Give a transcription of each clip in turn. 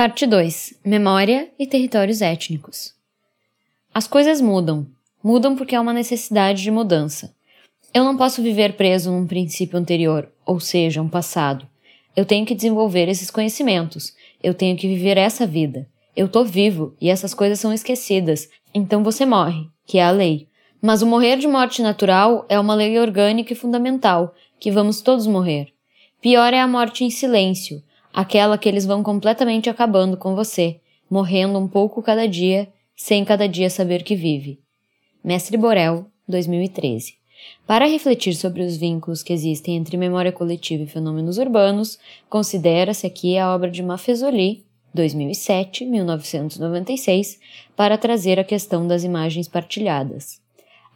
Parte 2: Memória e territórios étnicos. As coisas mudam. Mudam porque há uma necessidade de mudança. Eu não posso viver preso num princípio anterior, ou seja, um passado. Eu tenho que desenvolver esses conhecimentos. Eu tenho que viver essa vida. Eu tô vivo e essas coisas são esquecidas. Então você morre, que é a lei. Mas o morrer de morte natural é uma lei orgânica e fundamental, que vamos todos morrer. Pior é a morte em silêncio, aquela que eles vão completamente acabando com você, morrendo um pouco cada dia, sem cada dia saber que vive. Mestre Borel, 2013. Para refletir sobre os vínculos que existem entre memória coletiva e fenômenos urbanos, considera-se aqui a obra de Maffezoli, 2007-1996, para trazer a questão das imagens partilhadas.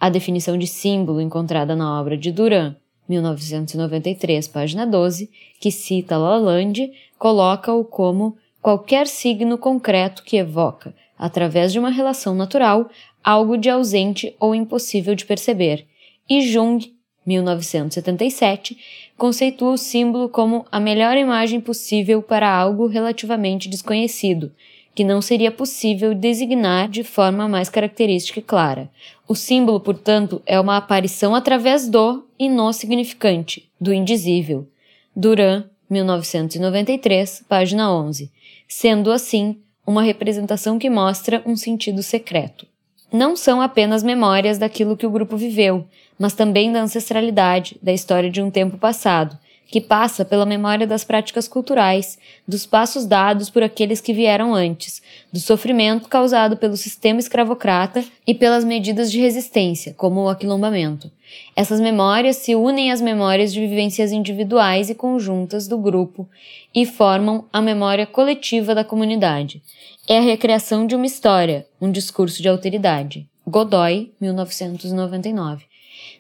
A definição de símbolo encontrada na obra de Duran, 1993, página 12, que cita Lalande, coloca-o como qualquer signo concreto que evoca, através de uma relação natural, algo de ausente ou impossível de perceber, e Jung, 1977, conceitua o símbolo como a melhor imagem possível para algo relativamente desconhecido, que não seria possível designar de forma mais característica e clara. O símbolo, portanto, é uma aparição através do e no significante, do indizível. Duran, 1993, página 11. Sendo assim, uma representação que mostra um sentido secreto. Não são apenas memórias daquilo que o grupo viveu, mas também da ancestralidade, da história de um tempo passado, que passa pela memória das práticas culturais, dos passos dados por aqueles que vieram antes, do sofrimento causado pelo sistema escravocrata e pelas medidas de resistência, como o aquilombamento. Essas memórias se unem às memórias de vivências individuais e conjuntas do grupo e formam a memória coletiva da comunidade. É a recriação de uma história, um discurso de alteridade. Godoy, 1999.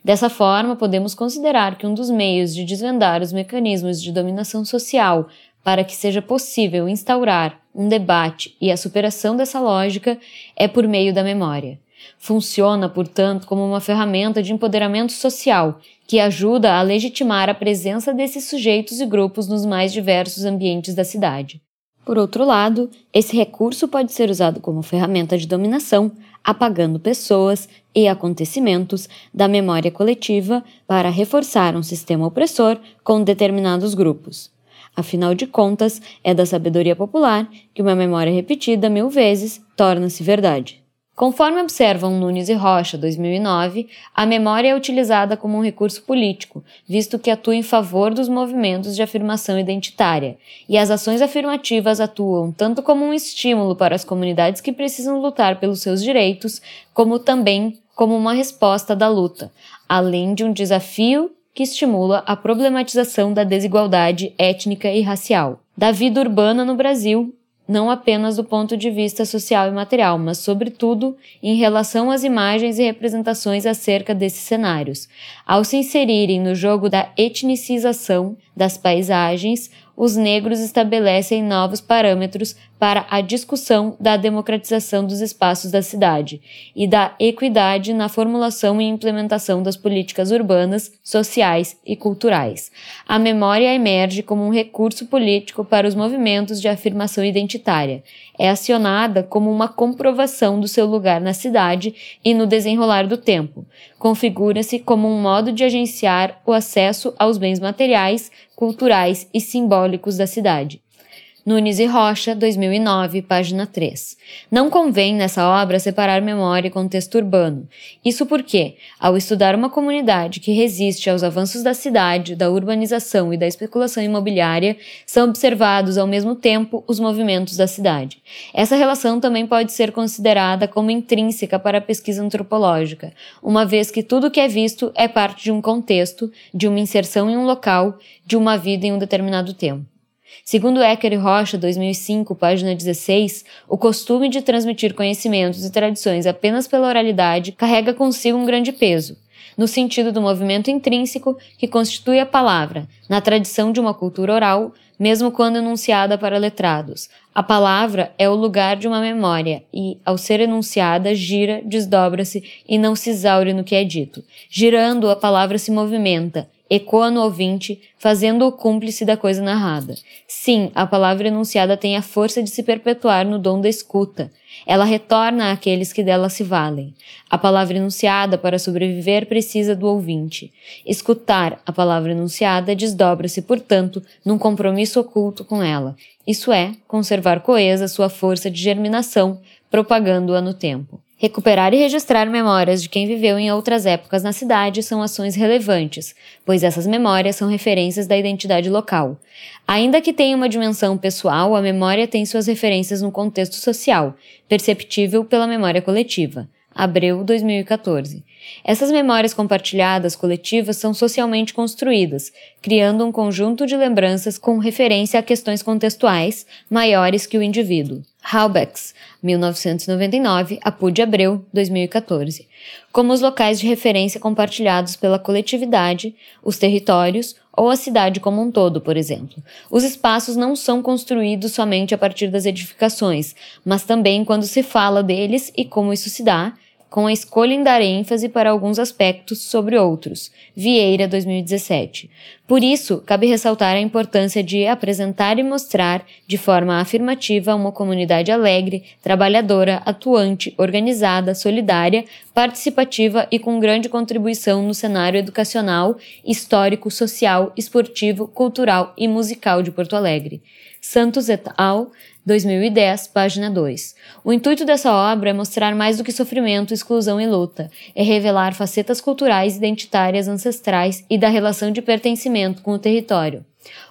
Dessa forma, podemos considerar que um dos meios de desvendar os mecanismos de dominação social para que seja possível instaurar um debate e a superação dessa lógica é por meio da memória. Funciona, portanto, como uma ferramenta de empoderamento social que ajuda a legitimar a presença desses sujeitos e grupos nos mais diversos ambientes da cidade. Por outro lado, esse recurso pode ser usado como ferramenta de dominação, apagando pessoas e acontecimentos da memória coletiva para reforçar um sistema opressor com determinados grupos. Afinal de contas, é da sabedoria popular que uma memória repetida mil vezes torna-se verdade. Conforme observam Nunes e Rocha, 2009, a memória é utilizada como um recurso político, visto que atua em favor dos movimentos de afirmação identitária, e as ações afirmativas atuam tanto como um estímulo para as comunidades que precisam lutar pelos seus direitos, como também como uma resposta da luta, além de um desafio que estimula a problematização da desigualdade étnica e racial. Da vida urbana no Brasil, não apenas do ponto de vista social e material, mas, sobretudo, em relação às imagens e representações acerca desses cenários. Ao se inserirem no jogo da etnicização das paisagens, os negros estabelecem novos parâmetros para a discussão da democratização dos espaços da cidade e da equidade na formulação e implementação das políticas urbanas, sociais e culturais. A memória emerge como um recurso político para os movimentos de afirmação identitária. É acionada como uma comprovação do seu lugar na cidade e no desenrolar do tempo. Configura-se como um modo de agenciar o acesso aos bens materiais, culturais e simbólicos da cidade. Nunes e Rocha, 2009, página 3. Não convém nessa obra separar memória e contexto urbano. Isso porque, ao estudar uma comunidade que resiste aos avanços da cidade, da urbanização e da especulação imobiliária, são observados ao mesmo tempo os movimentos da cidade. Essa relação também pode ser considerada como intrínseca para a pesquisa antropológica, uma vez que tudo que é visto é parte de um contexto, de uma inserção em um local, de uma vida em um determinado tempo. Segundo Ecker e Rocha, 2005, página 16, o costume de transmitir conhecimentos e tradições apenas pela oralidade carrega consigo um grande peso, no sentido do movimento intrínseco que constitui a palavra, na tradição de uma cultura oral, mesmo quando enunciada para letrados. A palavra é o lugar de uma memória e, ao ser enunciada, gira, desdobra-se e não se exaure no que é dito. Girando, a palavra se movimenta ecoa no ouvinte, fazendo-o cúmplice da coisa narrada. Sim, a palavra enunciada tem a força de se perpetuar no dom da escuta. Ela retorna àqueles que dela se valem. A palavra enunciada, para sobreviver, precisa do ouvinte. Escutar a palavra enunciada desdobra-se, portanto, num compromisso oculto com ela. Isso é, conservar coesa sua força de germinação, propagando-a no tempo. Recuperar e registrar memórias de quem viveu em outras épocas na cidade são ações relevantes, pois essas memórias são referências da identidade local. Ainda que tenha uma dimensão pessoal, a memória tem suas referências no contexto social, perceptível pela memória coletiva. Abreu 2014. Essas memórias compartilhadas coletivas são socialmente construídas, criando um conjunto de lembranças com referência a questões contextuais maiores que o indivíduo. Halbecks, 1999, Apude Abreu, 2014. Como os locais de referência compartilhados pela coletividade, os territórios ou a cidade como um todo, por exemplo. Os espaços não são construídos somente a partir das edificações, mas também quando se fala deles e como isso se dá, com a escolha em dar ênfase para alguns aspectos sobre outros. Vieira, 2017. Por isso, cabe ressaltar a importância de apresentar e mostrar de forma afirmativa uma comunidade alegre, trabalhadora, atuante, organizada, solidária, participativa e com grande contribuição no cenário educacional, histórico, social, esportivo, cultural e musical de Porto Alegre. Santos et al., 2010, página 2. O intuito dessa obra é mostrar mais do que sofrimento, exclusão e luta, é revelar facetas culturais, identitárias, ancestrais e da relação de pertencimento com o território.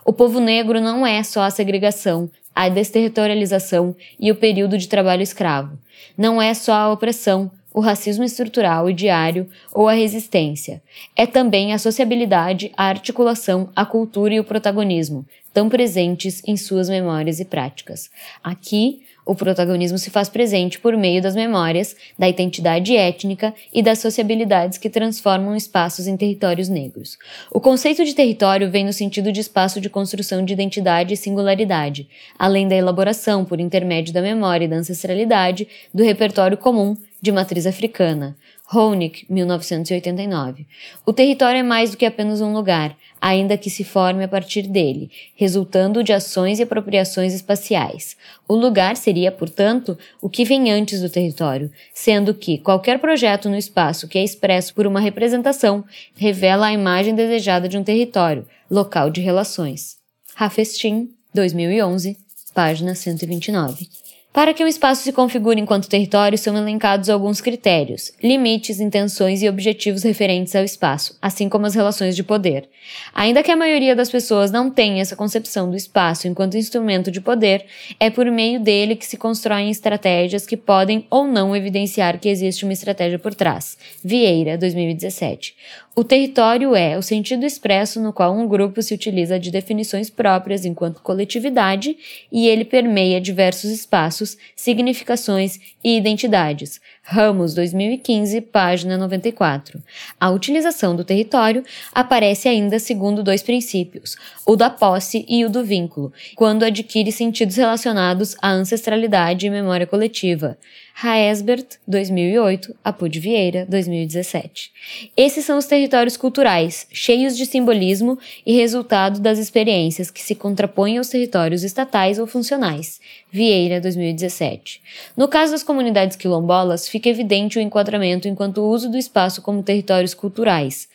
O povo negro não é só a segregação, a desterritorialização e o período de trabalho escravo. Não é só a opressão, o racismo estrutural e diário ou a resistência. É também a sociabilidade, a articulação, a cultura e o protagonismo, tão presentes em suas memórias e práticas. Aqui, o protagonismo se faz presente por meio das memórias, da identidade étnica e das sociabilidades que transformam espaços em territórios negros. O conceito de território vem no sentido de espaço de construção de identidade e singularidade, além da elaboração, por intermédio da memória e da ancestralidade, do repertório comum de matriz africana. Honig, 1989. O território é mais do que apenas um lugar, ainda que se forme a partir dele, resultando de ações e apropriações espaciais. O lugar seria, portanto, o que vem antes do território, sendo que qualquer projeto no espaço que é expresso por uma representação revela a imagem desejada de um território, local de relações. Rafestin, 2011, página 129. Para que um espaço se configure enquanto território, são elencados alguns critérios, limites, intenções e objetivos referentes ao espaço, assim como as relações de poder. Ainda que a maioria das pessoas não tenha essa concepção do espaço enquanto instrumento de poder, é por meio dele que se constroem estratégias que podem ou não evidenciar que existe uma estratégia por trás. Vieira, 2017. O território é o sentido expresso no qual um grupo se utiliza de definições próprias enquanto coletividade e ele permeia diversos espaços, significações e identidades. Ramos, 2015, página 94. A utilização do território aparece ainda segundo dois princípios, o da posse e o do vínculo, quando adquire sentidos relacionados à ancestralidade e memória coletiva. Haesbert, 2008, Apud Vieira, 2017. Esses são os territórios culturais, cheios de simbolismo e resultado das experiências que se contrapõem aos territórios estatais ou funcionais. Vieira, 2017. No caso das comunidades quilombolas, fica evidente o enquadramento enquanto uso do espaço como territórios culturais.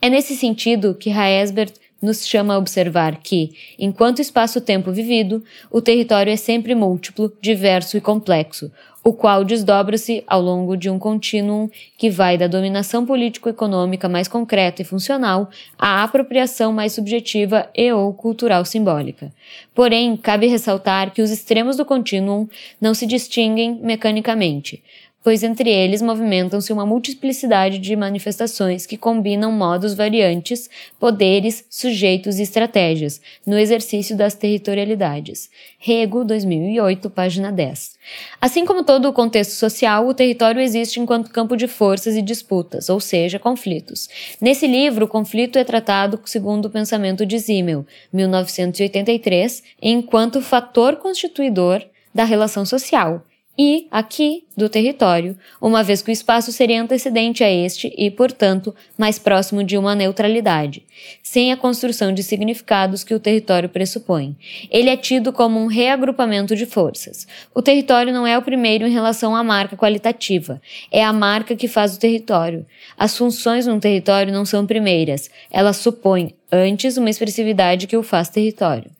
É nesse sentido que Haesbert nos chama a observar que, enquanto espaço-tempo vivido, o território é sempre múltiplo, diverso e complexo, o qual desdobra-se ao longo de um contínuo que vai da dominação político-econômica mais concreta e funcional à apropriação mais subjetiva e ou cultural simbólica. Porém, cabe ressaltar que os extremos do contínuo não se distinguem mecanicamente, pois entre eles movimentam-se uma multiplicidade de manifestações que combinam modos variantes, poderes, sujeitos e estratégias no exercício das territorialidades. Rego, 2008, página 10. Assim como todo o contexto social, o território existe enquanto campo de forças e disputas, ou seja, conflitos. Nesse livro, o conflito é tratado segundo o pensamento de Zimmel, 1983, enquanto fator constituidor da relação social e, aqui, do território, uma vez que o espaço seria antecedente a este e, portanto, mais próximo de uma neutralidade, sem a construção de significados que o território pressupõe. Ele é tido como um reagrupamento de forças. O território não é o primeiro em relação à marca qualitativa, é a marca que faz o território. As funções num território não são primeiras, elas supõem, antes, uma expressividade que o faz território.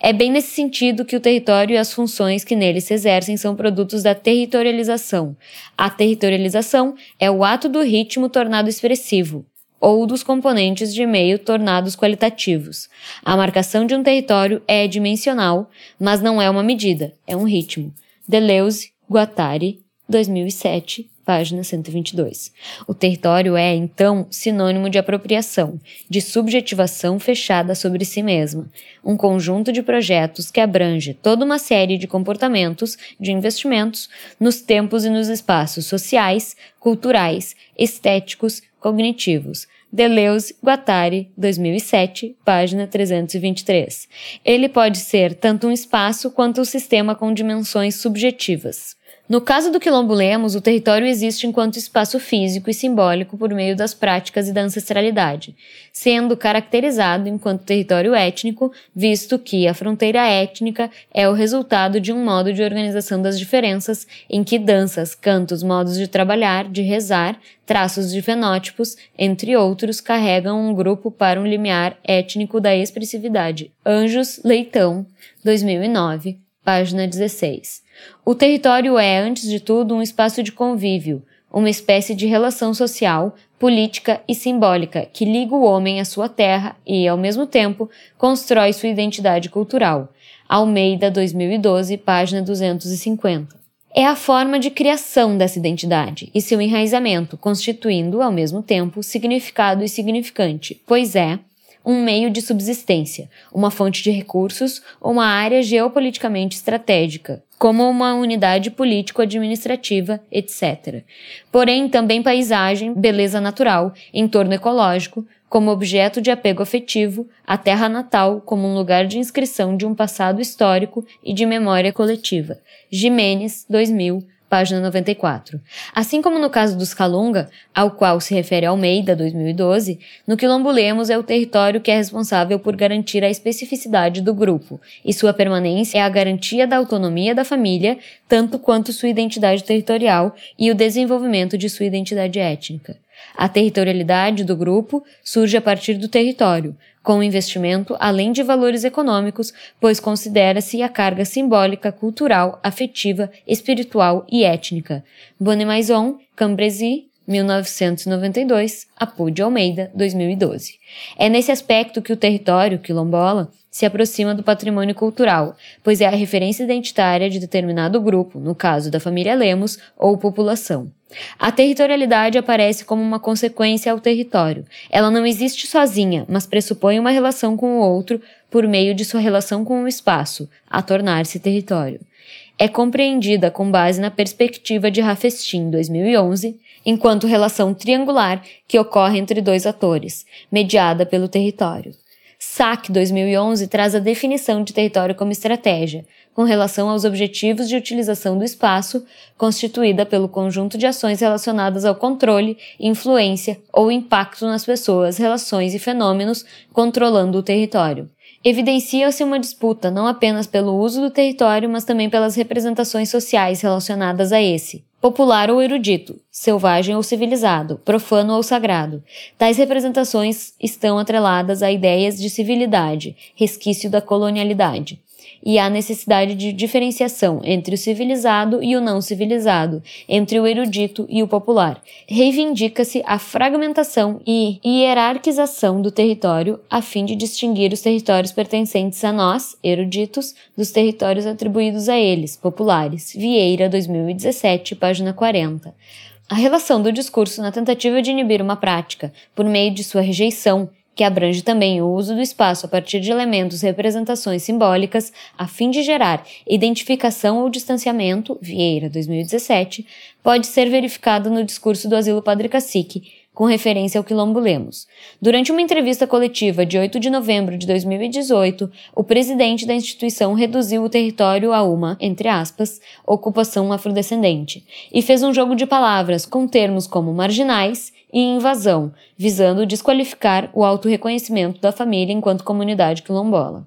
É bem nesse sentido que o território e as funções que nele se exercem são produtos da territorialização. A territorialização é o ato do ritmo tornado expressivo, ou dos componentes de meio tornados qualitativos. A marcação de um território é dimensional, mas não é uma medida, é um ritmo. Deleuze, Guattari, 2007, página 122. O território é, então, sinônimo de apropriação, de subjetivação fechada sobre si mesma, um conjunto de projetos que abrange toda uma série de comportamentos, de investimentos, nos tempos e nos espaços sociais, culturais, estéticos, cognitivos. Deleuze, Guattari, 2007, página 323. Ele pode ser tanto um espaço quanto um sistema com dimensões subjetivas. No caso do Quilombo Lemos, o território existe enquanto espaço físico e simbólico por meio das práticas e da ancestralidade, sendo caracterizado enquanto território étnico, visto que a fronteira étnica é o resultado de um modo de organização das diferenças em que danças, cantos, modos de trabalhar, de rezar, traços de fenótipos, entre outros, carregam um grupo para um limiar étnico da expressividade. Anjos Leitão, 2009, página 16. O território é, antes de tudo, um espaço de convívio, uma espécie de relação social, política e simbólica que liga o homem à sua terra e, ao mesmo tempo, constrói sua identidade cultural. Almeida, 2012, página 250. É a forma de criação dessa identidade e seu enraizamento, constituindo, ao mesmo tempo, significado e significante, pois é, um meio de subsistência, uma fonte de recursos ou uma área geopoliticamente estratégica, como uma unidade político-administrativa, etc. Porém, também paisagem, beleza natural, entorno ecológico, como objeto de apego afetivo, a terra natal como um lugar de inscrição de um passado histórico e de memória coletiva. Jimenez, 2000, página 94. Assim como no caso dos Calunga, ao qual se refere Almeida, 2012, no Quilombo Lemos é o território que é responsável por garantir a especificidade do grupo, e sua permanência é a garantia da autonomia da família, tanto quanto sua identidade territorial e o desenvolvimento de sua identidade étnica. A territorialidade do grupo surge a partir do território, com investimento além de valores econômicos, pois considera-se a carga simbólica, cultural, afetiva, espiritual e étnica. Bonnemaison, Cambrésis, 1992, Apu Almeida, 2012. É nesse aspecto que o território quilombola se aproxima do patrimônio cultural, pois é a referência identitária de determinado grupo, no caso da família Lemos, ou população. A territorialidade aparece como uma consequência ao território. Ela não existe sozinha, mas pressupõe uma relação com o outro por meio de sua relação com o espaço, a tornar-se território. É compreendida com base na perspectiva de Rafestin, 2011, enquanto relação triangular que ocorre entre dois atores, mediada pelo território. SAC 2011 traz a definição de território como estratégia, com relação aos objetivos de utilização do espaço, constituída pelo conjunto de ações relacionadas ao controle, influência ou impacto nas pessoas, relações e fenômenos controlando o território. Evidencia-se uma disputa não apenas pelo uso do território, mas também pelas representações sociais relacionadas a esse popular ou erudito, selvagem ou civilizado, profano ou sagrado. Tais representações estão atreladas a ideias de civilidade, resquício da colonialidade e há necessidade de diferenciação entre o civilizado e o não civilizado, entre o erudito e o popular. Reivindica-se a fragmentação e hierarquização do território a fim de distinguir os territórios pertencentes a nós, eruditos, dos territórios atribuídos a eles, populares. Vieira, 2017, página 40. A relação do discurso na tentativa de inibir uma prática, por meio de sua rejeição, que abrange também o uso do espaço a partir de elementos representações simbólicas, a fim de gerar identificação ou distanciamento, Vieira, 2017, pode ser verificado no discurso do Asilo Padre Cacique, com referência ao Quilombo Lemos. Durante uma entrevista coletiva de 8 de novembro de 2018, o presidente da instituição reduziu o território a uma, entre aspas, ocupação afrodescendente, e fez um jogo de palavras com termos como marginais e invasão, visando desqualificar o autorreconhecimento da família enquanto comunidade quilombola.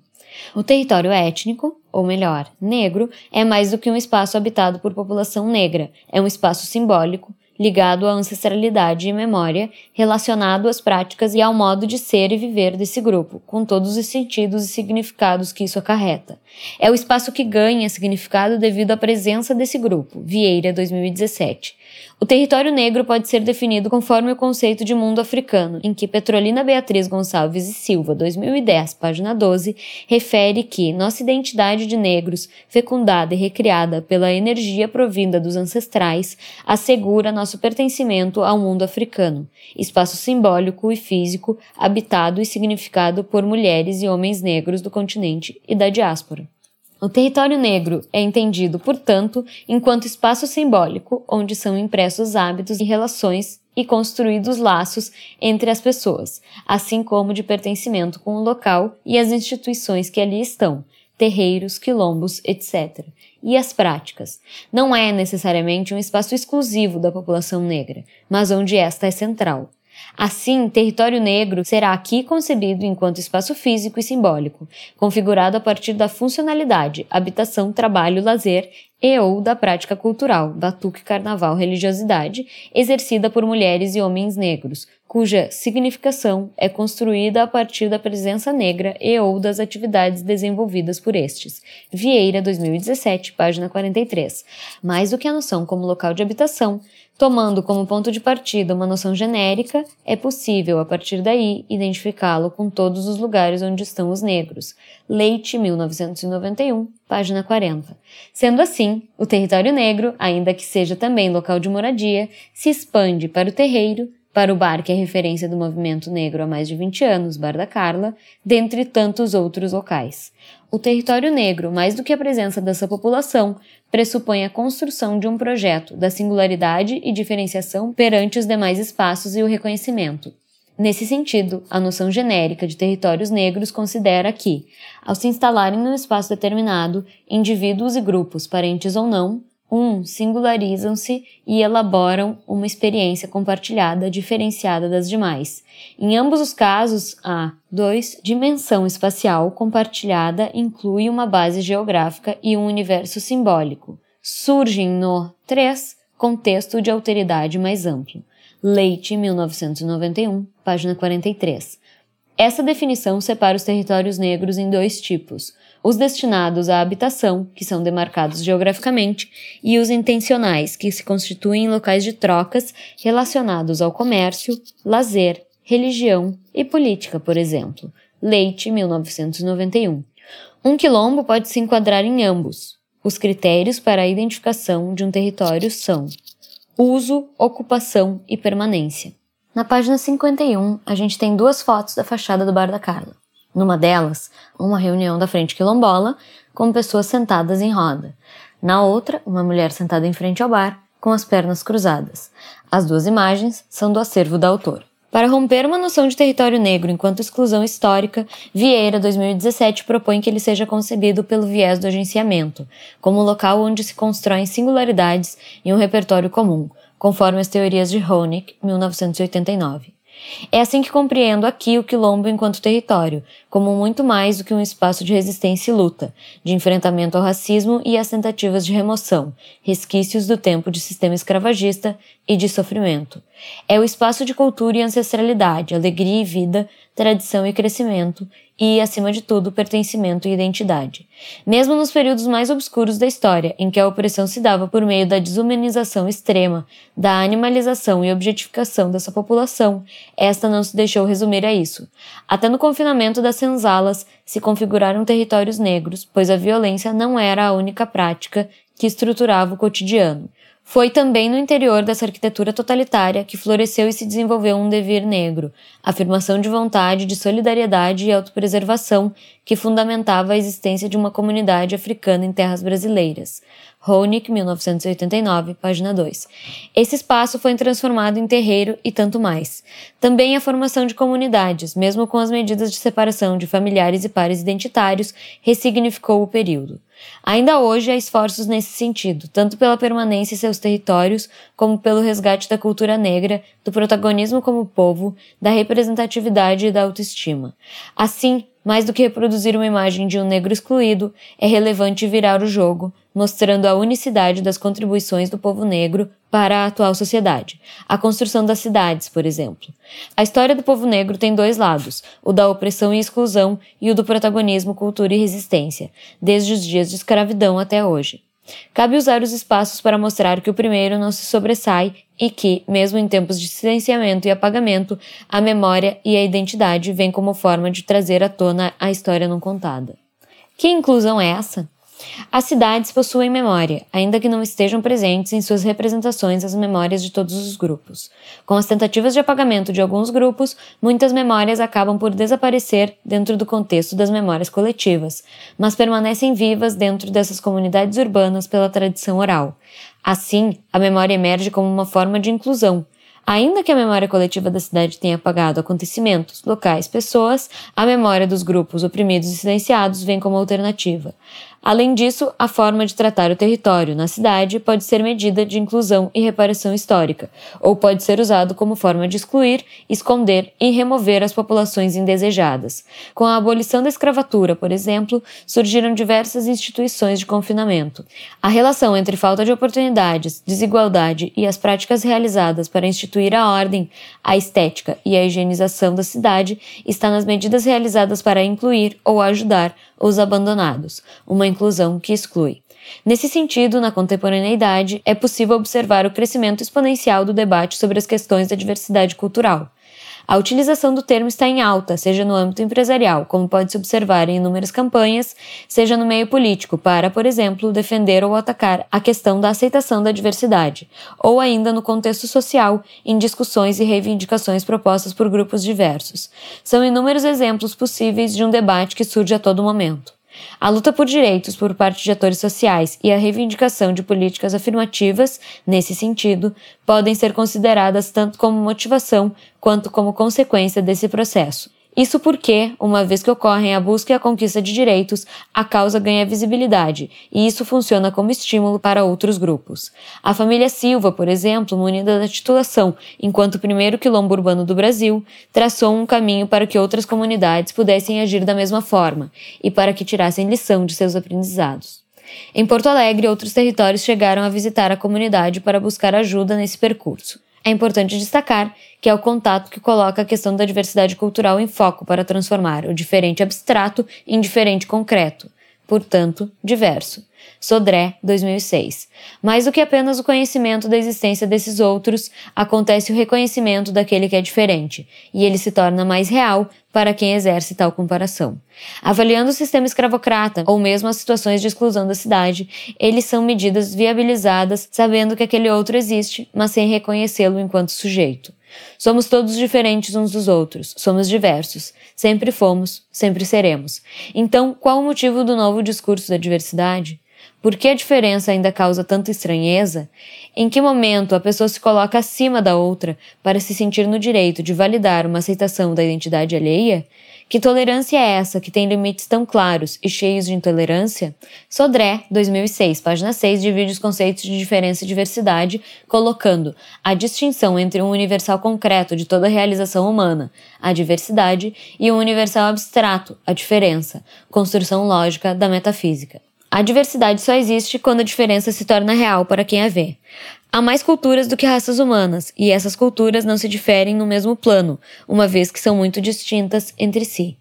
O território étnico, ou melhor, negro, é mais do que um espaço habitado por população negra, é um espaço simbólico, ligado à ancestralidade e memória, relacionado às práticas e ao modo de ser e viver desse grupo, com todos os sentidos e significados que isso acarreta. É o espaço que ganha significado devido à presença desse grupo, Vieira 2017. O território negro pode ser definido conforme o conceito de mundo africano, em que Petrolina Beatriz Gonçalves e Silva, 2010, página 12, refere que nossa identidade de negros, fecundada e recriada pela energia provinda dos ancestrais, assegura nosso pertencimento ao mundo africano, espaço simbólico e físico habitado e significado por mulheres e homens negros do continente e da diáspora. O território negro é entendido, portanto, enquanto espaço simbólico onde são impressos hábitos e relações e construídos laços entre as pessoas, assim como de pertencimento com o local e as instituições que ali estão, terreiros, quilombos, etc. E as práticas. Não é necessariamente um espaço exclusivo da população negra, mas onde esta é central. Assim, território negro será aqui concebido enquanto espaço físico e simbólico, configurado a partir da funcionalidade, habitação, trabalho, lazer e ou da prática cultural, batuque, carnaval, religiosidade, exercida por mulheres e homens negros, cuja significação é construída a partir da presença negra e ou das atividades desenvolvidas por estes. Vieira, 2017, página 43. Mais do que a noção como local de habitação, Tomando como ponto de partida uma noção genérica, é possível, a partir daí, identificá-lo com todos os lugares onde estão os negros. Leite, 1991, página 40. Sendo assim, o território negro, ainda que seja também local de moradia, se expande para o terreiro, para o bar que é referência do movimento negro há mais de 20 anos, Bar da Carla, dentre tantos outros locais. O território negro, mais do que a presença dessa população, pressupõe a construção de um projeto da singularidade e diferenciação perante os demais espaços e o reconhecimento. Nesse sentido, a noção genérica de territórios negros considera que, ao se instalarem num espaço determinado, indivíduos e grupos, parentes ou não, um, singularizam-se e elaboram uma experiência compartilhada diferenciada das demais. Em ambos os casos, a 2. Dimensão espacial compartilhada inclui uma base geográfica e um universo simbólico. Surgem no 3. Contexto de alteridade mais amplo. Leite, 1991, página 43. Essa definição separa os territórios negros em dois tipos: os destinados à habitação, que são demarcados geograficamente, e os intencionais, que se constituem em locais de trocas relacionados ao comércio, lazer, religião e política, por exemplo. Leite, 1991. Um quilombo pode se enquadrar em ambos. Os critérios para a identificação de um território são uso, ocupação e permanência. Na página 51, a gente tem duas fotos da fachada do Bar da Carla. Numa delas, uma reunião da frente quilombola, com pessoas sentadas em roda. Na outra, uma mulher sentada em frente ao bar, com as pernas cruzadas. As duas imagens são do acervo da autora. Para romper uma noção de território negro enquanto exclusão histórica, Vieira 2017 propõe que ele seja concebido pelo viés do agenciamento, como local onde se constroem singularidades e um repertório comum, conforme as teorias de Honeck, 1989. É assim que compreendo aqui o quilombo enquanto território, como muito mais do que um espaço de resistência e luta, de enfrentamento ao racismo e às tentativas de remoção, resquícios do tempo de sistema escravagista e de sofrimento. É o espaço de cultura e ancestralidade, alegria e vida, tradição e crescimento, e, acima de tudo, pertencimento e identidade. Mesmo nos períodos mais obscuros da história, em que a opressão se dava por meio da desumanização extrema, da animalização e objetificação dessa população, esta não se deixou resumir a isso. Até no confinamento das senzalas se configuraram territórios negros, pois a violência não era a única prática que estruturava o cotidiano. Foi também no interior dessa arquitetura totalitária que floresceu e se desenvolveu um devir negro, afirmação de vontade, de solidariedade e autopreservação que fundamentava a existência de uma comunidade africana em terras brasileiras. Honig, 1989, página 2. Esse espaço foi transformado em terreiro e tanto mais. Também a formação de comunidades, mesmo com as medidas de separação de familiares e pares identitários, ressignificou o período. Ainda hoje há esforços nesse sentido, tanto pela permanência em seus territórios, como pelo resgate da cultura negra, do protagonismo como povo, da representatividade e da autoestima. Assim, mais do que reproduzir uma imagem de um negro excluído, é relevante virar o jogo, mostrando a unicidade das contribuições do povo negro para a atual sociedade. A construção das cidades, por exemplo. A história do povo negro tem dois lados: o da opressão e exclusão e o do protagonismo, cultura e resistência, desde os dias de escravidão até hoje. Cabe usar os espaços para mostrar que o primeiro não se sobressai e que, mesmo em tempos de silenciamento e apagamento, a memória e a identidade vêm como forma de trazer à tona a história não contada. Que inclusão é essa? As cidades possuem memória, ainda que não estejam presentes em suas representações as memórias de todos os grupos. Com as tentativas de apagamento de alguns grupos, muitas memórias acabam por desaparecer dentro do contexto das memórias coletivas, mas permanecem vivas dentro dessas comunidades urbanas pela tradição oral. Assim, a memória emerge como uma forma de inclusão, Ainda que a memória coletiva da cidade tenha apagado acontecimentos, locais, pessoas, a memória dos grupos oprimidos e silenciados vem como alternativa. Além disso, a forma de tratar o território na cidade pode ser medida de inclusão e reparação histórica, ou pode ser usado como forma de excluir, esconder e remover as populações indesejadas. Com a abolição da escravatura, por exemplo, surgiram diversas instituições de confinamento. A relação entre falta de oportunidades, desigualdade e as práticas realizadas para instituir a ordem, a estética e a higienização da cidade está nas medidas realizadas para incluir ou ajudar os abandonados, uma inclusão que exclui. Nesse sentido, na contemporaneidade, é possível observar o crescimento exponencial do debate sobre as questões da diversidade cultural. A utilização do termo está em alta, seja no âmbito empresarial, como pode-se observar em inúmeras campanhas, seja no meio político, para, por exemplo, defender ou atacar a questão da aceitação da diversidade, ou ainda no contexto social, em discussões e reivindicações propostas por grupos diversos. São inúmeros exemplos possíveis de um debate que surge a todo momento. A luta por direitos por parte de atores sociais e a reivindicação de políticas afirmativas, nesse sentido, podem ser consideradas tanto como motivação quanto como consequência desse processo. Isso porque, uma vez que ocorrem a busca e a conquista de direitos, a causa ganha visibilidade, e isso funciona como estímulo para outros grupos. A família Silva, por exemplo, munida da titulação enquanto primeiro quilombo urbano do Brasil, traçou um caminho para que outras comunidades pudessem agir da mesma forma e para que tirassem lição de seus aprendizados. Em Porto Alegre, outros territórios chegaram a visitar a comunidade para buscar ajuda nesse percurso. É importante destacar que é o contato que coloca a questão da diversidade cultural em foco para transformar o diferente abstrato em diferente concreto, portanto, diverso. Sodré, 2006. Mais do que apenas o conhecimento da existência desses outros, acontece o reconhecimento daquele que é diferente, e ele se torna mais real para quem exerce tal comparação. Avaliando o sistema escravocrata ou mesmo as situações de exclusão da cidade, eles são medidas viabilizadas sabendo que aquele outro existe, mas sem reconhecê-lo enquanto sujeito. Somos todos diferentes uns dos outros, somos diversos, sempre fomos, sempre seremos. Então, qual o motivo do novo discurso da diversidade? Por que a diferença ainda causa tanta estranheza? Em que momento a pessoa se coloca acima da outra para se sentir no direito de validar uma aceitação da identidade alheia? Que tolerância é essa que tem limites tão claros e cheios de intolerância? Sodré, 2006, página 6, divide os conceitos de diferença e diversidade, colocando a distinção entre um universal concreto de toda realização humana, a diversidade, e um universal abstrato, a diferença, construção lógica da metafísica. A diversidade só existe quando a diferença se torna real para quem a vê. Há mais culturas do que raças humanas, e essas culturas não se diferem no mesmo plano, uma vez que são muito distintas entre si.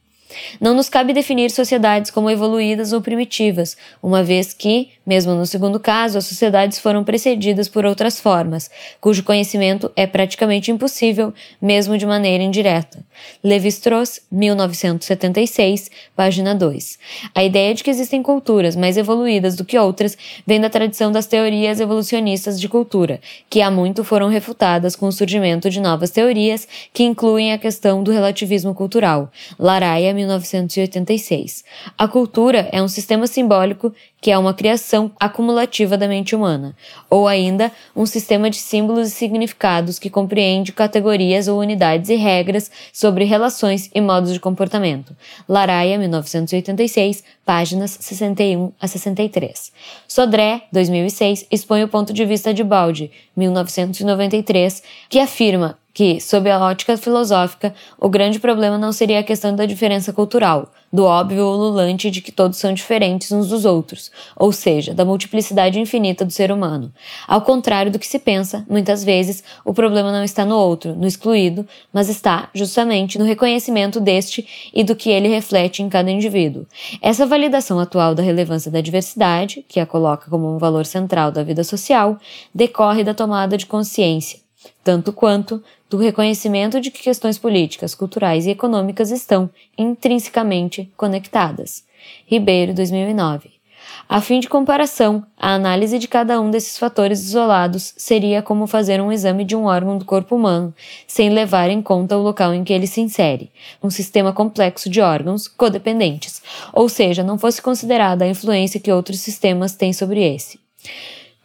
Não nos cabe definir sociedades como evoluídas ou primitivas, uma vez que, mesmo no segundo caso, as sociedades foram precedidas por outras formas, cujo conhecimento é praticamente impossível, mesmo de maneira indireta. Levi-Strauss, 1976, página 2. A ideia de que existem culturas mais evoluídas do que outras vem da tradição das teorias evolucionistas de cultura, que há muito foram refutadas com o surgimento de novas teorias que incluem a questão do relativismo cultural. Laraia, 1986. A cultura é um sistema simbólico que é uma criação acumulativa da mente humana, ou ainda um sistema de símbolos e significados que compreende categorias ou unidades e regras sobre relações e modos de comportamento. Laraia, 1986, páginas 61 a 63. Sodré, 2006, expõe o ponto de vista de Baldi, 1993, que afirma que, sob a ótica filosófica, o grande problema não seria a questão da diferença cultural, do óbvio ululante de que todos são diferentes uns dos outros, ou seja, da multiplicidade infinita do ser humano. Ao contrário do que se pensa, muitas vezes, o problema não está no outro, no excluído, mas está, justamente, no reconhecimento deste e do que ele reflete em cada indivíduo. Essa validação atual da relevância da diversidade, que a coloca como um valor central da vida social, decorre da tomada de consciência tanto quanto do reconhecimento de que questões políticas, culturais e econômicas estão intrinsecamente conectadas. Ribeiro, 2009. A fim de comparação, a análise de cada um desses fatores isolados seria como fazer um exame de um órgão do corpo humano, sem levar em conta o local em que ele se insere, um sistema complexo de órgãos codependentes, ou seja, não fosse considerada a influência que outros sistemas têm sobre esse.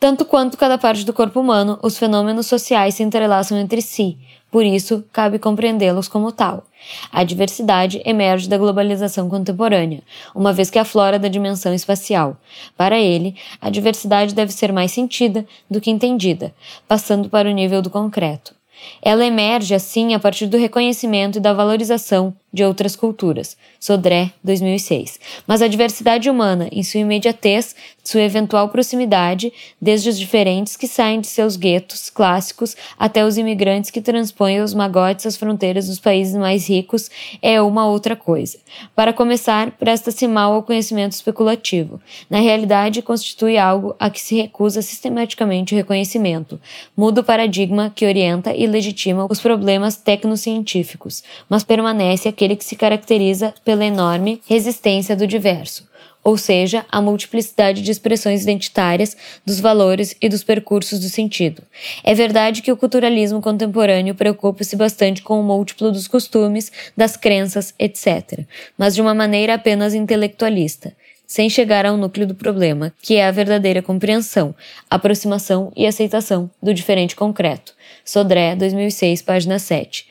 Tanto quanto cada parte do corpo humano, os fenômenos sociais se entrelaçam entre si, por isso cabe compreendê-los como tal. A diversidade emerge da globalização contemporânea, uma vez que aflora da dimensão espacial. Para ele, a diversidade deve ser mais sentida do que entendida, passando para o nível do concreto. Ela emerge, assim, a partir do reconhecimento e da valorização de outras culturas. Sodré, 2006. Mas a diversidade humana, em sua imediatez, sua eventual proximidade, desde os diferentes que saem de seus guetos clássicos até os imigrantes que transpõem os magotes às fronteiras dos países mais ricos, é uma outra coisa. Para começar, presta-se mal ao conhecimento especulativo. Na realidade, constitui algo a que se recusa sistematicamente o reconhecimento. Muda o paradigma que orienta e legitima os problemas tecnocientíficos, mas permanece aquele que se caracteriza pela enorme resistência do diverso, ou seja, a multiplicidade de expressões identitárias dos valores e dos percursos do sentido. É verdade que o culturalismo contemporâneo preocupa-se bastante com o múltiplo dos costumes, das crenças, etc., mas de uma maneira apenas intelectualista sem chegar ao núcleo do problema, que é a verdadeira compreensão, aproximação e aceitação do diferente concreto. Sodré, 2006, página 7.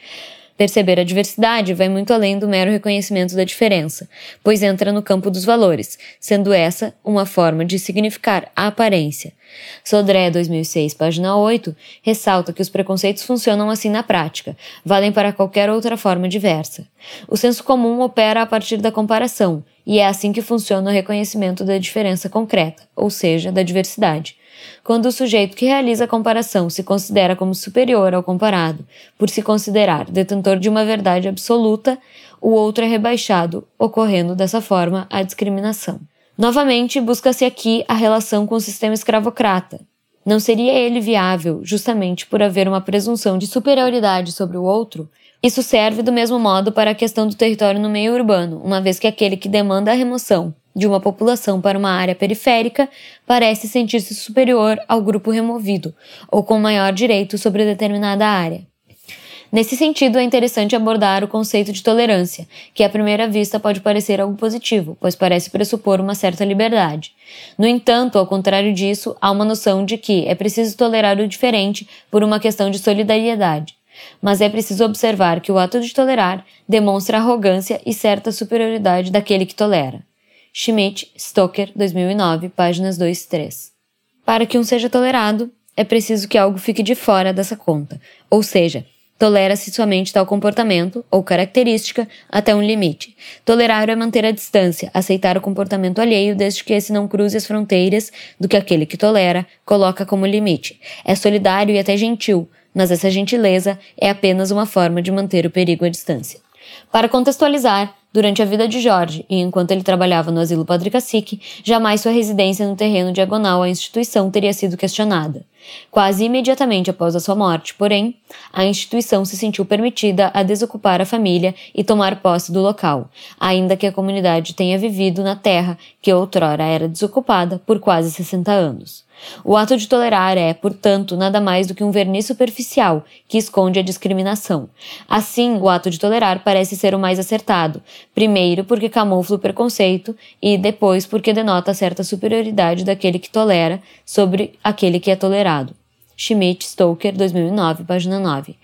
Perceber a diversidade vai muito além do mero reconhecimento da diferença, pois entra no campo dos valores, sendo essa uma forma de significar a aparência. Sodré 2006, página 8, ressalta que os preconceitos funcionam assim na prática, valem para qualquer outra forma diversa. O senso comum opera a partir da comparação, e é assim que funciona o reconhecimento da diferença concreta, ou seja, da diversidade. Quando o sujeito que realiza a comparação se considera como superior ao comparado, por se considerar detentor de uma verdade absoluta, o outro é rebaixado, ocorrendo dessa forma a discriminação. Novamente, busca-se aqui a relação com o sistema escravocrata. Não seria ele viável, justamente por haver uma presunção de superioridade sobre o outro? Isso serve do mesmo modo para a questão do território no meio urbano, uma vez que aquele que demanda a remoção de uma população para uma área periférica parece sentir-se superior ao grupo removido, ou com maior direito sobre determinada área. Nesse sentido, é interessante abordar o conceito de tolerância, que à primeira vista pode parecer algo positivo, pois parece pressupor uma certa liberdade. No entanto, ao contrário disso, há uma noção de que é preciso tolerar o diferente por uma questão de solidariedade. Mas é preciso observar que o ato de tolerar demonstra arrogância e certa superioridade daquele que tolera. Schmidt, Stoker, 2009, páginas 2 e 3. Para que um seja tolerado, é preciso que algo fique de fora dessa conta, ou seja, tolera-se somente tal comportamento ou característica até um limite. Tolerar é manter a distância, aceitar o comportamento alheio desde que esse não cruze as fronteiras do que aquele que tolera coloca como limite. É solidário e até gentil, mas essa gentileza é apenas uma forma de manter o perigo à distância. Para contextualizar, Durante a vida de Jorge e enquanto ele trabalhava no asilo Padre Cacique, jamais sua residência no terreno diagonal à instituição teria sido questionada. Quase imediatamente após a sua morte, porém, a instituição se sentiu permitida a desocupar a família e tomar posse do local, ainda que a comunidade tenha vivido na terra que outrora era desocupada por quase 60 anos. O ato de tolerar é, portanto, nada mais do que um verniz superficial que esconde a discriminação. Assim, o ato de tolerar parece ser o mais acertado, primeiro porque camufla o preconceito e depois porque denota certa superioridade daquele que tolera sobre aquele que é tolerado. Schmidt Stoker, 2009, página 9.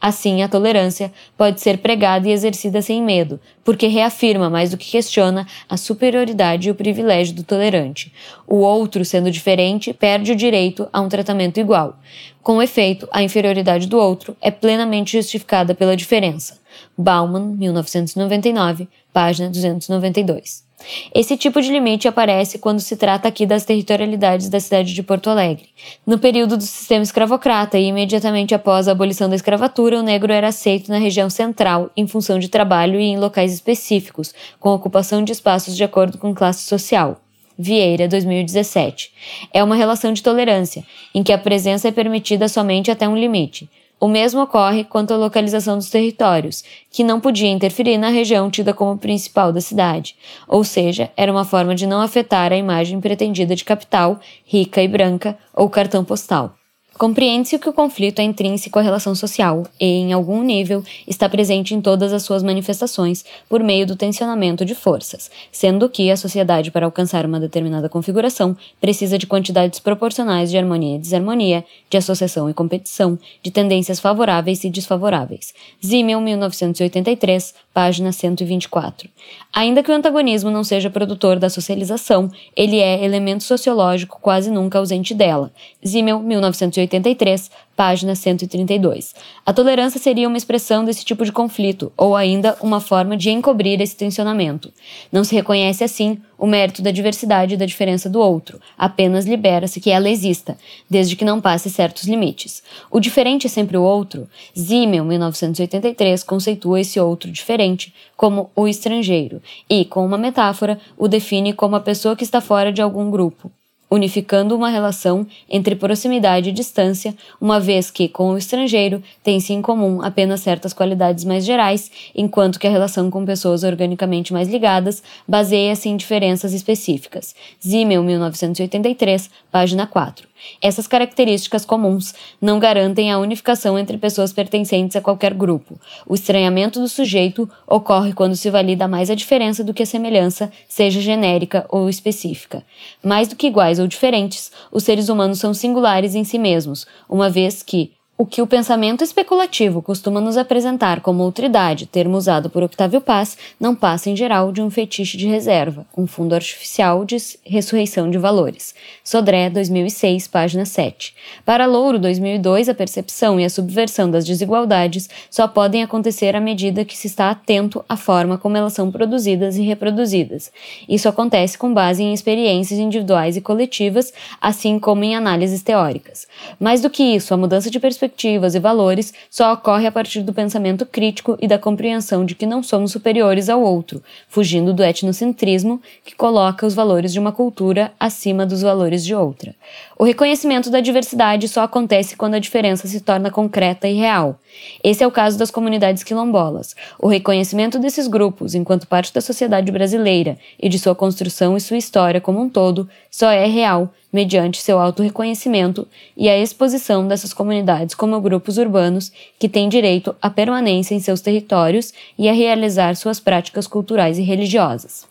Assim, a tolerância pode ser pregada e exercida sem medo, porque reafirma mais do que questiona a superioridade e o privilégio do tolerante. O outro, sendo diferente, perde o direito a um tratamento igual. Com efeito, a inferioridade do outro é plenamente justificada pela diferença. Bauman, 1999, página 292. Esse tipo de limite aparece quando se trata aqui das territorialidades da cidade de Porto Alegre. No período do sistema escravocrata e imediatamente após a abolição da escravatura, o negro era aceito na região central em função de trabalho e em locais específicos, com ocupação de espaços de acordo com classe social. Vieira, 2017. É uma relação de tolerância, em que a presença é permitida somente até um limite. O mesmo ocorre quanto à localização dos territórios, que não podia interferir na região tida como principal da cidade, ou seja, era uma forma de não afetar a imagem pretendida de capital, rica e branca, ou cartão postal. Compreende-se que o conflito é intrínseco à relação social e, em algum nível, está presente em todas as suas manifestações por meio do tensionamento de forças, sendo que a sociedade, para alcançar uma determinada configuração, precisa de quantidades proporcionais de harmonia e desarmonia, de associação e competição, de tendências favoráveis e desfavoráveis. Zimmel, 1983, página 124. Ainda que o antagonismo não seja produtor da socialização, ele é elemento sociológico quase nunca ausente dela. Zimmel, 1983 1983, página 132. A tolerância seria uma expressão desse tipo de conflito, ou ainda uma forma de encobrir esse tensionamento. Não se reconhece, assim, o mérito da diversidade e da diferença do outro, apenas libera-se que ela exista, desde que não passe certos limites. O diferente é sempre o outro. Zimmel, 1983, conceitua esse outro diferente como o estrangeiro e, com uma metáfora, o define como a pessoa que está fora de algum grupo unificando uma relação entre proximidade e distância, uma vez que, com o estrangeiro, tem-se em comum apenas certas qualidades mais gerais, enquanto que a relação com pessoas organicamente mais ligadas baseia-se em diferenças específicas. Zimmel, 1983, página 4. Essas características comuns não garantem a unificação entre pessoas pertencentes a qualquer grupo. O estranhamento do sujeito ocorre quando se valida mais a diferença do que a semelhança, seja genérica ou específica. Mais do que iguais ou diferentes, os seres humanos são singulares em si mesmos, uma vez que, o que o pensamento especulativo costuma nos apresentar como outridade, termo usado por Octávio Paz, não passa em geral de um fetiche de reserva, um fundo artificial de ressurreição de valores. Sodré, 2006, página 7. Para Louro, 2002, a percepção e a subversão das desigualdades só podem acontecer à medida que se está atento à forma como elas são produzidas e reproduzidas. Isso acontece com base em experiências individuais e coletivas, assim como em análises teóricas. Mais do que isso, a mudança de perspectiva perspectivas e valores só ocorre a partir do pensamento crítico e da compreensão de que não somos superiores ao outro, fugindo do etnocentrismo que coloca os valores de uma cultura acima dos valores de outra. O reconhecimento da diversidade só acontece quando a diferença se torna concreta e real. Esse é o caso das comunidades quilombolas. O reconhecimento desses grupos, enquanto parte da sociedade brasileira e de sua construção e sua história como um todo, só é real mediante seu autorreconhecimento e a exposição dessas comunidades como grupos urbanos que têm direito à permanência em seus territórios e a realizar suas práticas culturais e religiosas.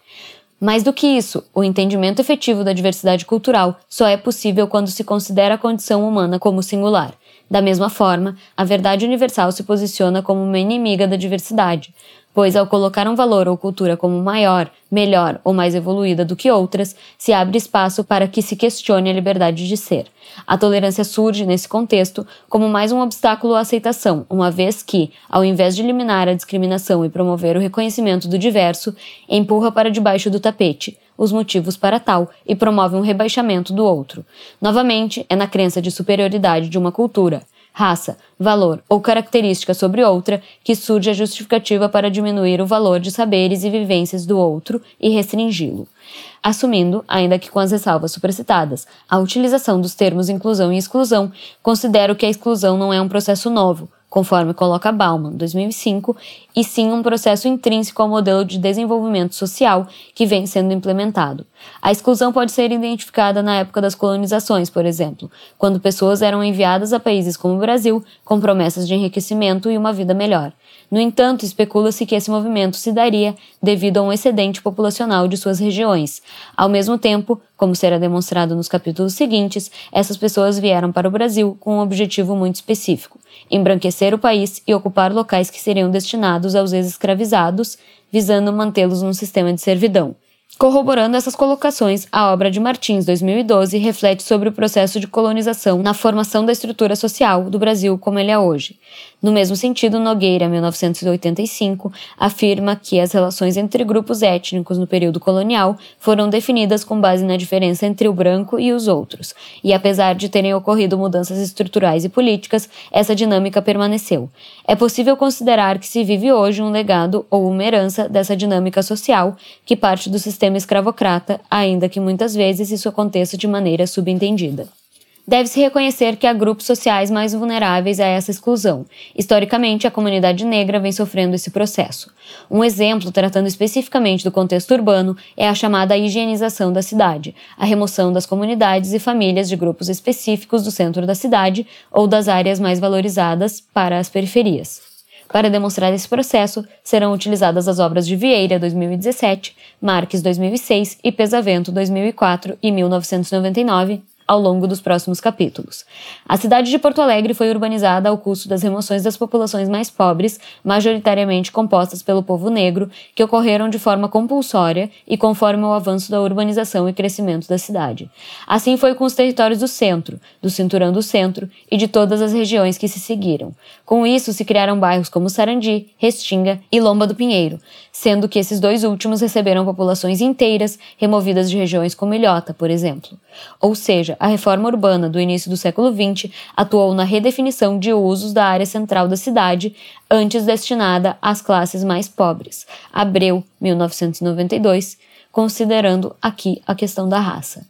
Mais do que isso, o entendimento efetivo da diversidade cultural só é possível quando se considera a condição humana como singular. Da mesma forma, a verdade universal se posiciona como uma inimiga da diversidade, pois ao colocar um valor ou cultura como maior, melhor ou mais evoluída do que outras, se abre espaço para que se questione a liberdade de ser. A tolerância surge, nesse contexto, como mais um obstáculo à aceitação, uma vez que, ao invés de eliminar a discriminação e promover o reconhecimento do diverso, empurra para debaixo do tapete os motivos para tal e promove um rebaixamento do outro. Novamente, é na crença de superioridade de uma cultura, raça, valor ou característica sobre outra, que surge a justificativa para diminuir o valor de saberes e vivências do outro e restringi-lo. Assumindo, ainda que com as ressalvas supracitadas, a utilização dos termos inclusão e exclusão, considero que a exclusão não é um processo novo, conforme coloca Bauman, 2005, e sim um processo intrínseco ao modelo de desenvolvimento social que vem sendo implementado. A exclusão pode ser identificada na época das colonizações, por exemplo, quando pessoas eram enviadas a países como o Brasil com promessas de enriquecimento e uma vida melhor. No entanto, especula-se que esse movimento se daria devido a um excedente populacional de suas regiões. Ao mesmo tempo, como será demonstrado nos capítulos seguintes, essas pessoas vieram para o Brasil com um objetivo muito específico: embranquecer o país e ocupar locais que seriam destinados aos ex-escravizados, visando mantê-los num sistema de servidão. Corroborando essas colocações, a obra de Martins, 2012, reflete sobre o processo de colonização na formação da estrutura social do Brasil como ele é hoje. No mesmo sentido, Nogueira, 1985, afirma que as relações entre grupos étnicos no período colonial foram definidas com base na diferença entre o branco e os outros, e apesar de terem ocorrido mudanças estruturais e políticas, essa dinâmica permaneceu. É possível considerar que se vive hoje um legado ou uma herança dessa dinâmica social que parte do sistema escravocrata, ainda que muitas vezes isso aconteça de maneira subentendida. Deve-se reconhecer que há grupos sociais mais vulneráveis a essa exclusão. Historicamente, a comunidade negra vem sofrendo esse processo. Um exemplo, tratando especificamente do contexto urbano, é a chamada higienização da cidade, a remoção das comunidades e famílias de grupos específicos do centro da cidade ou das áreas mais valorizadas para as periferias. Para demonstrar esse processo, serão utilizadas as obras de Vieira, 2017, Marques, 2006 e Pesavento, 2004 e 1999, ao longo dos próximos capítulos. A cidade de Porto Alegre foi urbanizada ao custo das remoções das populações mais pobres, majoritariamente compostas pelo povo negro, que ocorreram de forma compulsória e conforme o avanço da urbanização e crescimento da cidade. Assim foi com os territórios do centro, do cinturão do centro e de todas as regiões que se seguiram. Com isso, se criaram bairros como Sarandi, Restinga e Lomba do Pinheiro, sendo que esses dois últimos receberam populações inteiras removidas de regiões como Ilhota, por exemplo. Ou seja, a reforma urbana do início do século XX atuou na redefinição de usos da área central da cidade, antes destinada às classes mais pobres. Abreu, 1992, considerando aqui a questão da raça.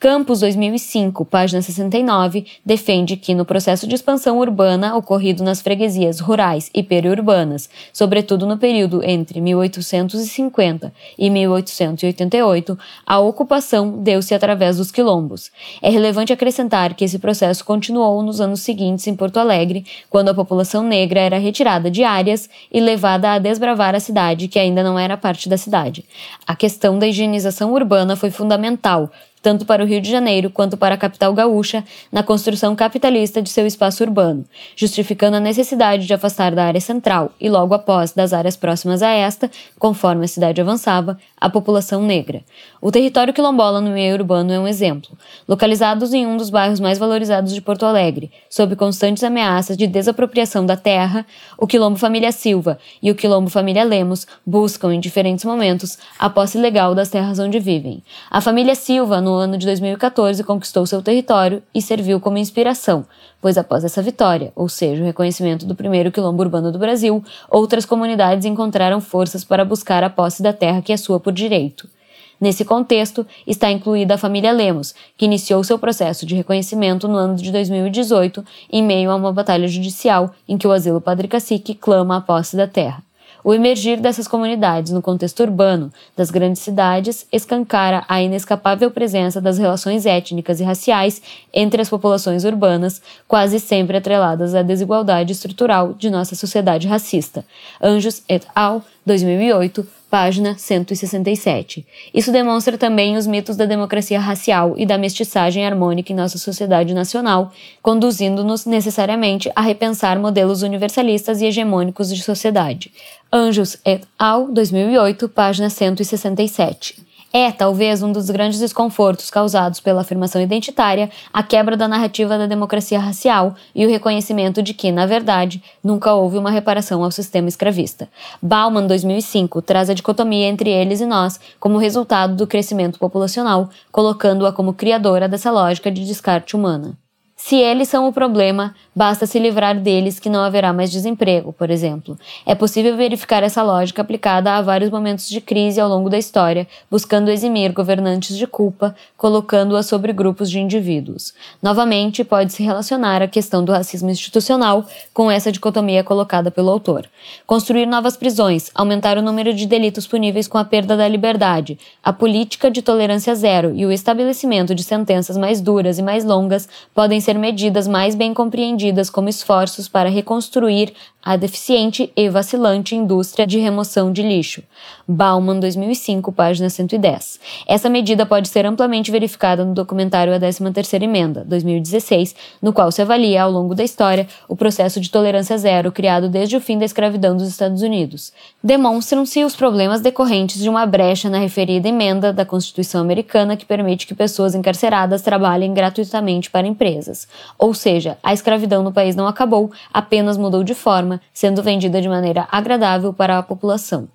Campos 2005, página 69, defende que no processo de expansão urbana ocorrido nas freguesias rurais e periurbanas, sobretudo no período entre 1850 e 1888, a ocupação deu-se através dos quilombos. É relevante acrescentar que esse processo continuou nos anos seguintes em Porto Alegre, quando a população negra era retirada de áreas e levada a desbravar a cidade que ainda não era parte da cidade. A questão da higienização urbana foi fundamental, tanto para o Rio de Janeiro quanto para a capital gaúcha, na construção capitalista de seu espaço urbano, justificando a necessidade de afastar da área central e logo após das áreas próximas a esta, conforme a cidade avançava, a população negra. O território quilombola no meio urbano é um exemplo. Localizados em um dos bairros mais valorizados de Porto Alegre, sob constantes ameaças de desapropriação da terra, o Quilombo Família Silva e o Quilombo Família Lemos buscam, em diferentes momentos, a posse legal das terras onde vivem. A família Silva, no ano de 2014, conquistou seu território e serviu como inspiração, pois após essa vitória, ou seja, o reconhecimento do primeiro quilombo urbano do Brasil, outras comunidades encontraram forças para buscar a posse da terra que é sua por direito. Nesse contexto, está incluída a família Lemos, que iniciou seu processo de reconhecimento no ano de 2018, em meio a uma batalha judicial em que o asilo Padre Cacique clama a posse da terra. O emergir dessas comunidades no contexto urbano das grandes cidades escancara a inescapável presença das relações étnicas e raciais entre as populações urbanas, quase sempre atreladas à desigualdade estrutural de nossa sociedade racista. Anjos et al., 2008, página 167. Isso demonstra também os mitos da democracia racial e da mestiçagem harmônica em nossa sociedade nacional, conduzindo-nos necessariamente a repensar modelos universalistas e hegemônicos de sociedade. Anjos et al., 2008, página 167. É, talvez, um dos grandes desconfortos causados pela afirmação identitária a quebra da narrativa da democracia racial e o reconhecimento de que, na verdade, nunca houve uma reparação ao sistema escravista. Bauman, 2005, traz a dicotomia entre eles e nós como resultado do crescimento populacional, colocando-a como criadora dessa lógica de descarte humana. Se eles são o problema, basta se livrar deles que não haverá mais desemprego, por exemplo. É possível verificar essa lógica aplicada a vários momentos de crise ao longo da história, buscando eximir governantes de culpa, colocando-a sobre grupos de indivíduos. Novamente, pode-se relacionar a questão do racismo institucional com essa dicotomia colocada pelo autor. Construir novas prisões, aumentar o número de delitos puníveis com a perda da liberdade, a política de tolerância zero e o estabelecimento de sentenças mais duras e mais longas podem ser medidas mais bem compreendidas como esforços para reconstruir a deficiente e vacilante indústria de remoção de lixo. Bauman, 2005, página 110. Essa medida pode ser amplamente verificada no documentário A 13ª Emenda, 2016, no qual se avalia, ao longo da história, o processo de tolerância zero criado desde o fim da escravidão dos Estados Unidos. Demonstram-se os problemas decorrentes de uma brecha na referida emenda da Constituição americana que permite que pessoas encarceradas trabalhem gratuitamente para empresas. Ou seja, a escravidão no país não acabou, apenas mudou de forma sendo vendida de maneira agradável para a população.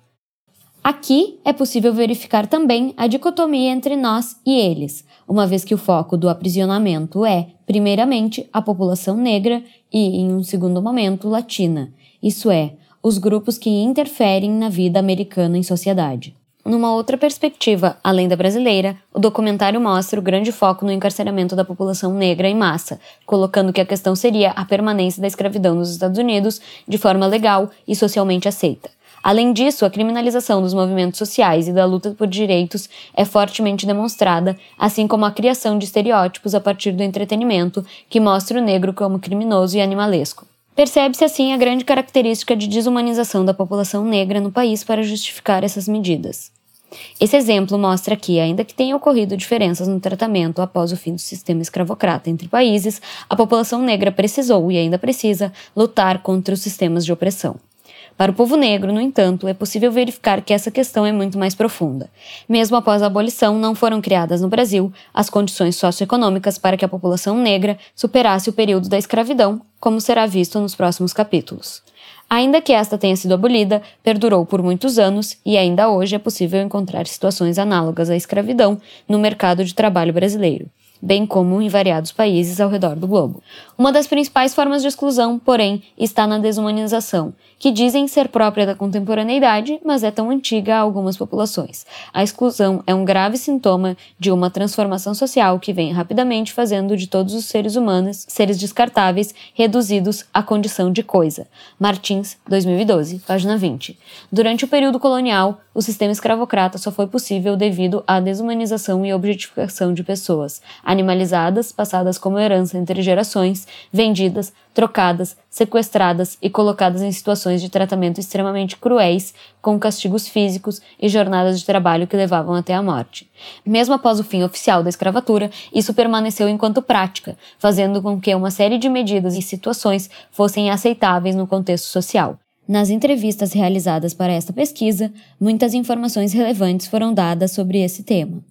Aqui é possível verificar também a dicotomia entre nós e eles, uma vez que o foco do aprisionamento é, primeiramente, a população negra e, em um segundo momento, latina, isso é, os grupos que interferem na vida americana em sociedade. Numa outra perspectiva, além da brasileira, o documentário mostra o grande foco no encarceramento da população negra em massa, colocando que a questão seria a permanência da escravidão nos Estados Unidos de forma legal e socialmente aceita. Além disso, a criminalização dos movimentos sociais e da luta por direitos é fortemente demonstrada, assim como a criação de estereótipos a partir do entretenimento que mostra o negro como criminoso e animalesco. Percebe-se assim a grande característica de desumanização da população negra no país para justificar essas medidas. Esse exemplo mostra que, ainda que tenha ocorrido diferenças no tratamento após o fim do sistema escravocrata entre países, a população negra precisou e ainda precisa lutar contra os sistemas de opressão. Para o povo negro, no entanto, é possível verificar que essa questão é muito mais profunda. Mesmo após a abolição, não foram criadas no Brasil as condições socioeconômicas para que a população negra superasse o período da escravidão, como será visto nos próximos capítulos. Ainda que esta tenha sido abolida, perdurou por muitos anos e ainda hoje é possível encontrar situações análogas à escravidão no mercado de trabalho brasileiro bem como em variados países ao redor do globo. Uma das principais formas de exclusão, porém, está na desumanização, que dizem ser própria da contemporaneidade, mas é tão antiga a algumas populações. A exclusão é um grave sintoma de uma transformação social que vem rapidamente fazendo de todos os seres humanos seres descartáveis, reduzidos à condição de coisa. Martins, 2012, página 20. Durante o período colonial, o sistema escravocrata só foi possível devido à desumanização e objetificação de pessoas, animalizadas, passadas como herança entre gerações, vendidas, trocadas, sequestradas e colocadas em situações de tratamento extremamente cruéis, com castigos físicos e jornadas de trabalho que levavam até a morte. Mesmo após o fim oficial da escravatura, isso permaneceu enquanto prática, fazendo com que uma série de medidas e situações fossem aceitáveis no contexto social. Nas entrevistas realizadas para esta pesquisa, muitas informações relevantes foram dadas sobre esse tema.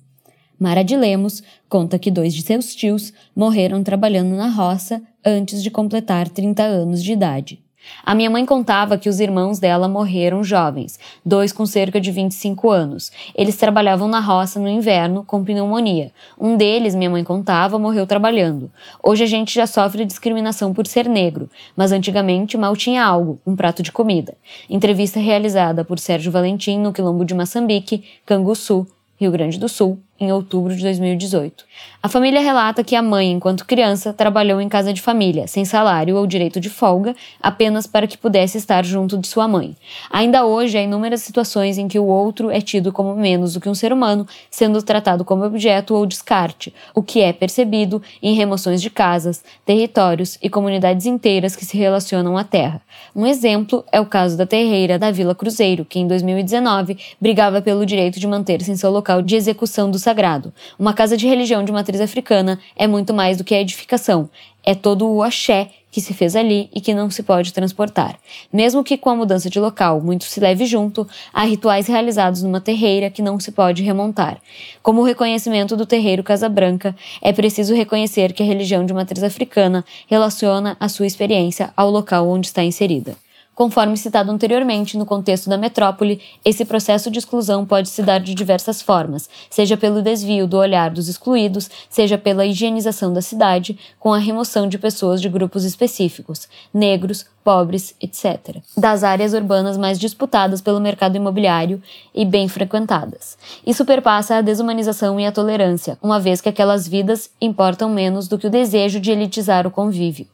Mara de Lemos conta que dois de seus tios morreram trabalhando na roça antes de completar 30 anos de idade. A minha mãe contava que os irmãos dela morreram jovens, dois com cerca de 25 anos. Eles trabalhavam na roça no inverno com pneumonia. Um deles, minha mãe contava, morreu trabalhando. Hoje a gente já sofre discriminação por ser negro, mas antigamente mal tinha algo, um prato de comida. Entrevista realizada por Sérgio Valentim no Quilombo de Maçambique, Canguçu, Rio Grande do Sul, em outubro de 2018. A família relata que a mãe, enquanto criança, trabalhou em casa de família, sem salário ou direito de folga, apenas para que pudesse estar junto de sua mãe. Ainda hoje, há inúmeras situações em que o outro é tido como menos do que um ser humano, sendo tratado como objeto ou descarte, o que é percebido em remoções de casas, territórios e comunidades inteiras que se relacionam à terra. Um exemplo é o caso da terreira da Vila Cruzeiro, que em 2019 brigava pelo direito de manter-se em seu local de execução do sagrado. Uma casa de religião de matriz africana é muito mais do que a edificação, é todo o axé que se fez ali e que não se pode transportar. Mesmo que com a mudança de local muito se leve junto, há rituais realizados numa terreira que não se pode remontar. Como o reconhecimento do terreiro Casa Branca, é preciso reconhecer que a religião de matriz africana relaciona a sua experiência ao local onde está inserida. Conforme citado anteriormente, no contexto da metrópole, esse processo de exclusão pode se dar de diversas formas, seja pelo desvio do olhar dos excluídos, seja pela higienização da cidade, com a remoção de pessoas de grupos específicos, negros, pobres, etc., das áreas urbanas mais disputadas pelo mercado imobiliário e bem frequentadas. Isso perpassa a desumanização e a tolerância, uma vez que aquelas vidas importam menos do que o desejo de elitizar o convívio.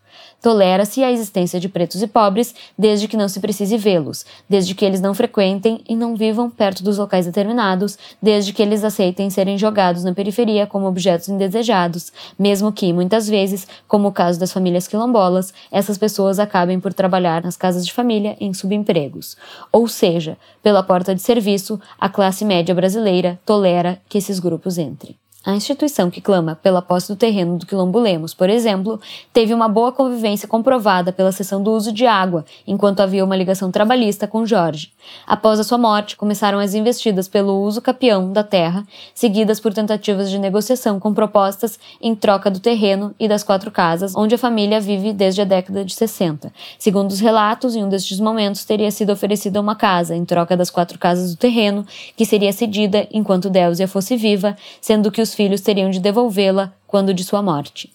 Tolera-se a existência de pretos e pobres desde que não se precise vê-los, desde que eles não frequentem e não vivam perto dos locais determinados, desde que eles aceitem serem jogados na periferia como objetos indesejados, mesmo que, muitas vezes, como o caso das famílias quilombolas, essas pessoas acabem por trabalhar nas casas de família em subempregos. Ou seja, pela porta de serviço, a classe média brasileira tolera que esses grupos entrem. A instituição que clama pela posse do terreno do Quilombo Lemos, por exemplo, teve uma boa convivência comprovada pela cessão do uso de água, enquanto havia uma ligação trabalhista com Jorge. Após a sua morte, começaram as investidas pelo uso capião da terra, seguidas por tentativas de negociação com propostas em troca do terreno e das quatro casas, onde a família vive desde a década de 60. Segundo os relatos, em um destes momentos teria sido oferecida uma casa em troca das quatro casas do terreno, que seria cedida enquanto Deusia fosse viva, sendo que os filhos teriam de devolvê-la quando de sua morte.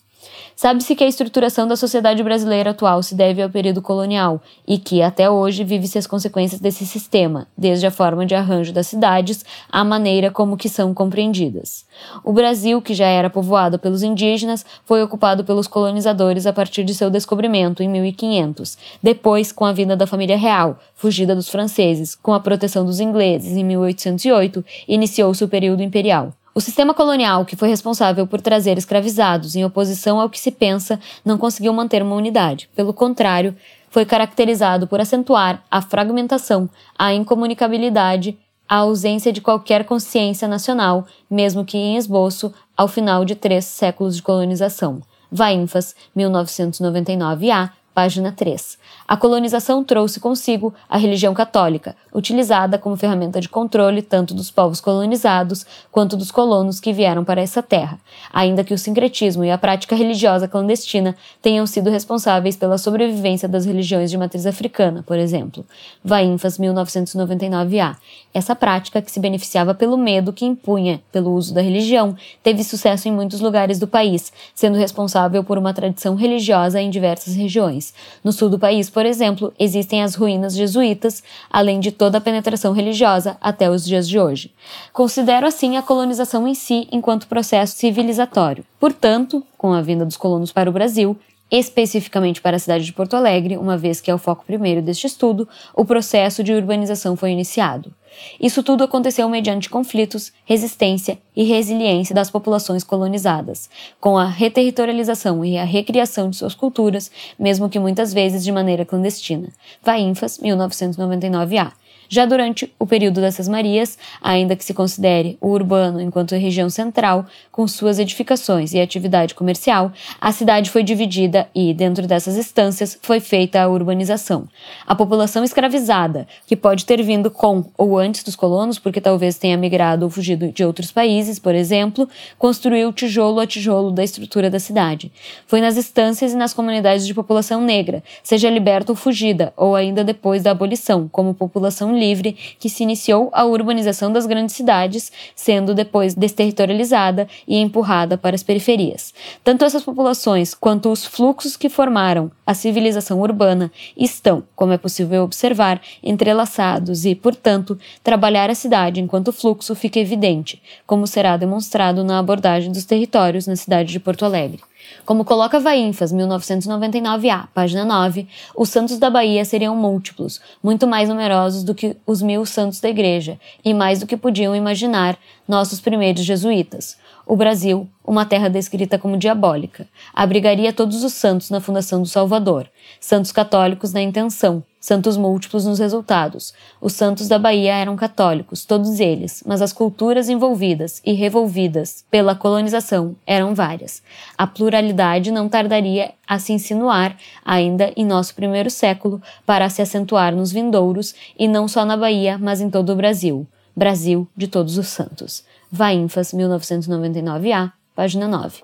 Sabe-se que a estruturação da sociedade brasileira atual se deve ao período colonial e que, até hoje, vive-se as consequências desse sistema, desde a forma de arranjo das cidades à maneira como que são compreendidas. O Brasil, que já era povoado pelos indígenas, foi ocupado pelos colonizadores a partir de seu descobrimento em 1500, depois com a vinda da família real, fugida dos franceses, com a proteção dos ingleses em 1808, iniciou-se o período imperial. O sistema colonial, que foi responsável por trazer escravizados em oposição ao que se pensa, não conseguiu manter uma unidade. Pelo contrário, foi caracterizado por acentuar a fragmentação, a incomunicabilidade, a ausência de qualquer consciência nacional, mesmo que em esboço, ao final de três séculos de colonização. Vainfas, 1999A, página 3. A colonização trouxe consigo a religião católica, utilizada como ferramenta de controle tanto dos povos colonizados quanto dos colonos que vieram para essa terra, ainda que o sincretismo e a prática religiosa clandestina tenham sido responsáveis pela sobrevivência das religiões de matriz africana, por exemplo. Vainfas, 1999a. Essa prática, que se beneficiava pelo medo que impunha pelo uso da religião, teve sucesso em muitos lugares do país, sendo responsável por uma tradição religiosa em diversas regiões. No sul do país, por exemplo, existem as ruínas jesuítas, além de toda a penetração religiosa até os dias de hoje. Considero assim a colonização em si enquanto processo civilizatório. Portanto, com a vinda dos colonos para o Brasil, especificamente para a cidade de Porto Alegre, uma vez que é o foco primeiro deste estudo, o processo de urbanização foi iniciado. Isso tudo aconteceu mediante conflitos, resistência e resiliência das populações colonizadas, com a reterritorialização e a recriação de suas culturas, mesmo que muitas vezes de maneira clandestina. Vainfas, 1999A. Já durante o período dessas Marias, ainda que se considere o urbano enquanto região central, com suas edificações e atividade comercial, a cidade foi dividida e, dentro dessas instâncias, foi feita a urbanização. A população escravizada, que pode ter vindo com ou antes dos colonos, porque talvez tenha migrado ou fugido de outros países, por exemplo, construiu tijolo a tijolo da estrutura da cidade. Foi nas instâncias e nas comunidades de população negra, seja liberta ou fugida, ou ainda depois da abolição, como população livre que se iniciou a urbanização das grandes cidades, sendo depois desterritorializada e empurrada para as periferias. Tanto essas populações quanto os fluxos que formaram a civilização urbana estão, como é possível observar, entrelaçados e, portanto, trabalhar a cidade enquanto fluxo fica evidente, como será demonstrado na abordagem dos territórios na cidade de Porto Alegre. Como coloca Vainfas, 1999A, página 9, os santos da Bahia seriam múltiplos, muito mais numerosos do que os mil santos da Igreja, e mais do que podiam imaginar nossos primeiros jesuítas. O Brasil, uma terra descrita como diabólica, abrigaria todos os santos na fundação do Salvador, santos católicos na intenção, santos múltiplos nos resultados. Os santos da Bahia eram católicos, todos eles, mas as culturas envolvidas e revolvidas pela colonização eram várias. A pluralidade não tardaria a se insinuar ainda em nosso primeiro século para se acentuar nos vindouros e não só na Bahia, mas em todo o Brasil. Brasil de Todos os Santos. Vainfas, 1999A, página 9.